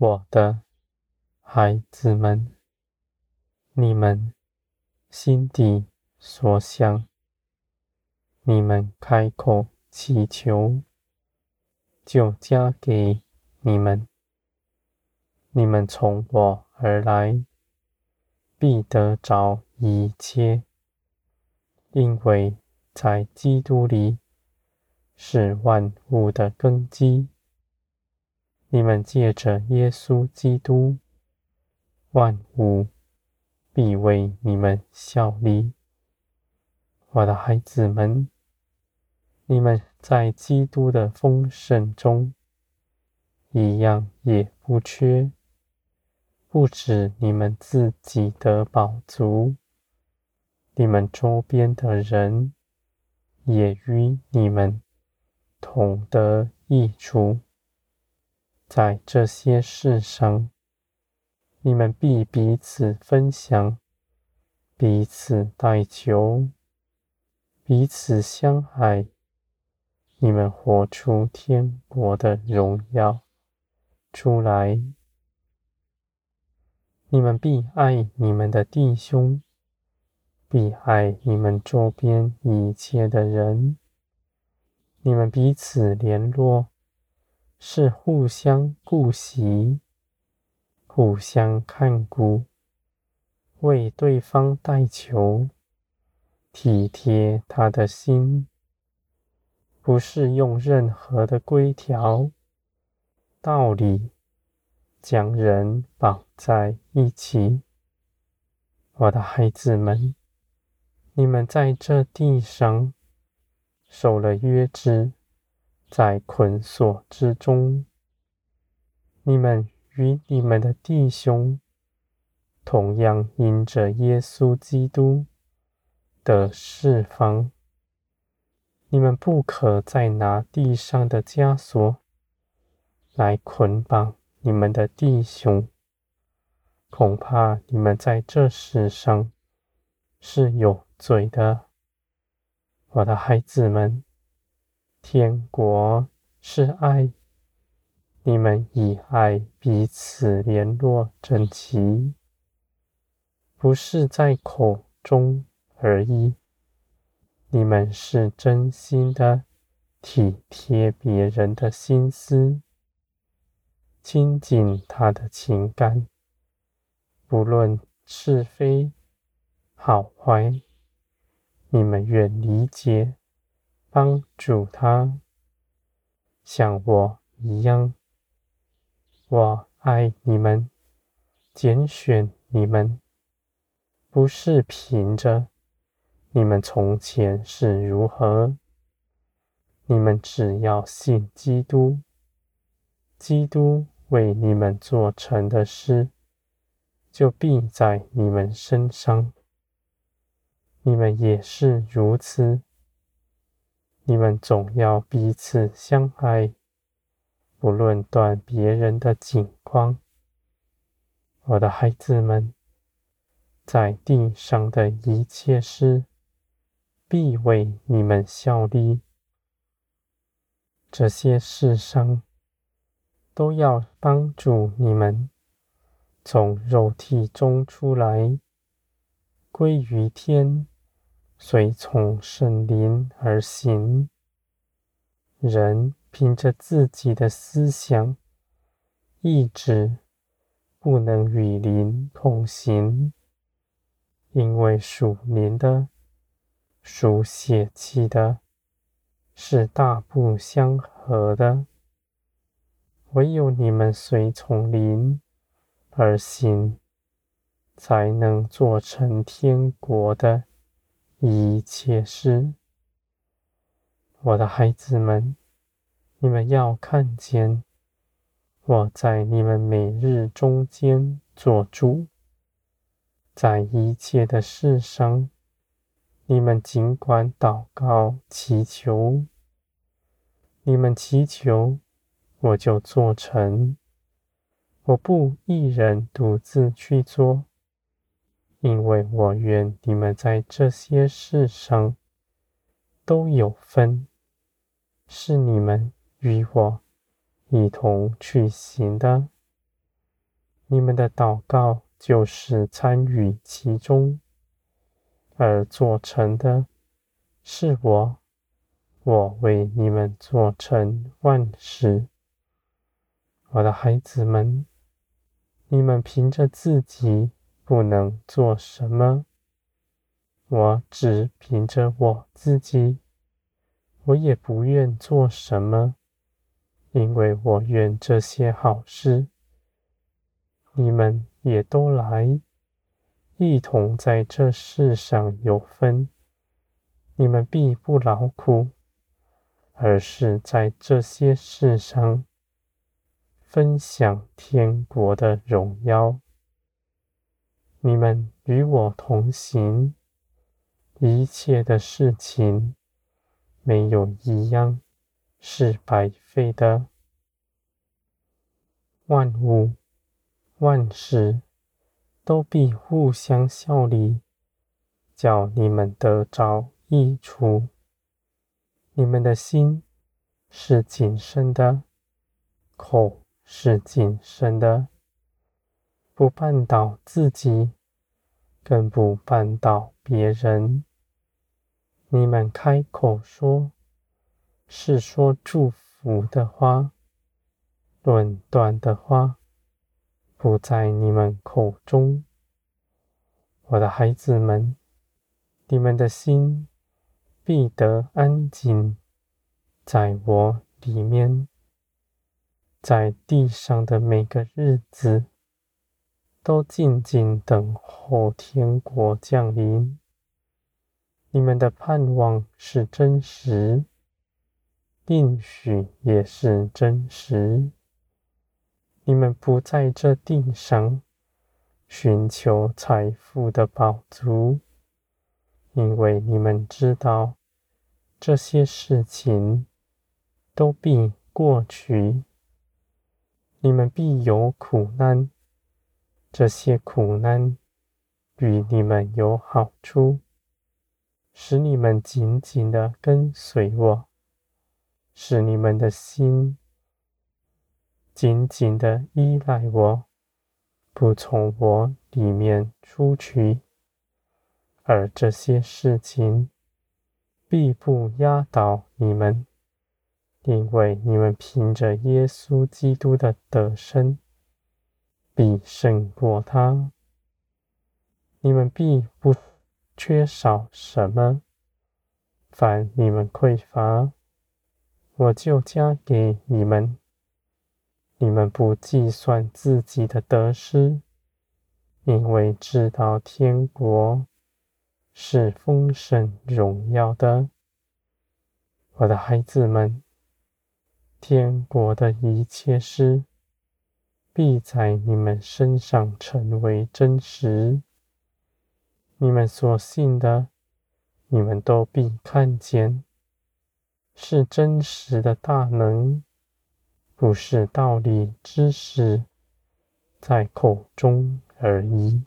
我的孩子们，你们心底所想，你们开口祈求，就加给你们。你们从我而来，必得着一切，因为在基督里是万物的根基。你们借着耶稣基督，万物必为你们效力。我的孩子们，你们在基督的丰盛中，一样也不缺。不止你们自己的宝足，你们周边的人也与你们同得益处。在这些事上，你们必彼此分享，彼此代求，彼此相爱。你们活出天国的荣耀出来。你们必爱你们的弟兄，必爱你们周边一切的人。你们彼此联络。是互相顾惜，互相看顾，为对方代求，体贴他的心，不是用任何的规条、道理将人绑在一起。我的孩子们，你们在这地上受了约制。在捆锁之中，你们与你们的弟兄同样因着耶稣基督的释放。你们不可再拿地上的枷锁来捆绑你们的弟兄，恐怕你们在这世上是有罪的，我的孩子们。天国是爱，你们以爱彼此联络整齐，不是在口中而已。你们是真心的体贴别人的心思，亲近他的情感，不论是非好坏，你们愿理解。帮助他，像我一样。我爱你们，拣选你们，不是凭着你们从前是如何。你们只要信基督，基督为你们做成的事，就必在你们身上。你们也是如此。你们总要彼此相爱，不论断别人的景况。我的孩子们，在地上的一切事，必为你们效力。这些事上，都要帮助你们从肉体中出来，归于天。随从圣灵而行，人凭着自己的思想、意志，不能与灵同行，因为属灵的、属血气的，是大不相合的。唯有你们随从灵而行，才能做成天国的。一切事，我的孩子们，你们要看见我在你们每日中间做主，在一切的事上，你们尽管祷告祈求，你们祈求，我就做成。我不一人独自去做。因为我愿你们在这些事上都有分，是你们与我一同去行的。你们的祷告就是参与其中，而做成的是我。我为你们做成万事。我的孩子们，你们凭着自己不能做什么，我只凭着我自己，我也不愿做什么，因为我愿这些好事，你们也都来，一同在这世上有分，你们必不劳苦，而是在这些事上。分享天国的荣耀。你们与我同行，一切的事情没有一样是白费的。万物万事都必互相效力，叫你们得着益处。你们的心是谨慎的，口。是谨慎的，不绊倒自己，更不绊倒别人。你们开口说，是说祝福的话，论断的话，不在你们口中。我的孩子们，你们的心必得安静，在我里面。在地上的每个日子，都静静等候天国降临。你们的盼望是真实，应许也是真实。你们不在这地上寻求财富的宝足，因为你们知道这些事情都必过去。你们必有苦难，这些苦难与你们有好处，使你们紧紧的跟随我，使你们的心紧紧的依赖我，不从我里面出去。而这些事情必不压倒你们。因为你们凭着耶稣基督的得胜，必胜过他。你们必不缺少什么，凡你们匮乏，我就加给你们。你们不计算自己的得失，因为知道天国是丰盛荣耀的。我的孩子们。天国的一切事，必在你们身上成为真实。你们所信的，你们都必看见，是真实的大能，不是道理知识，在口中而已。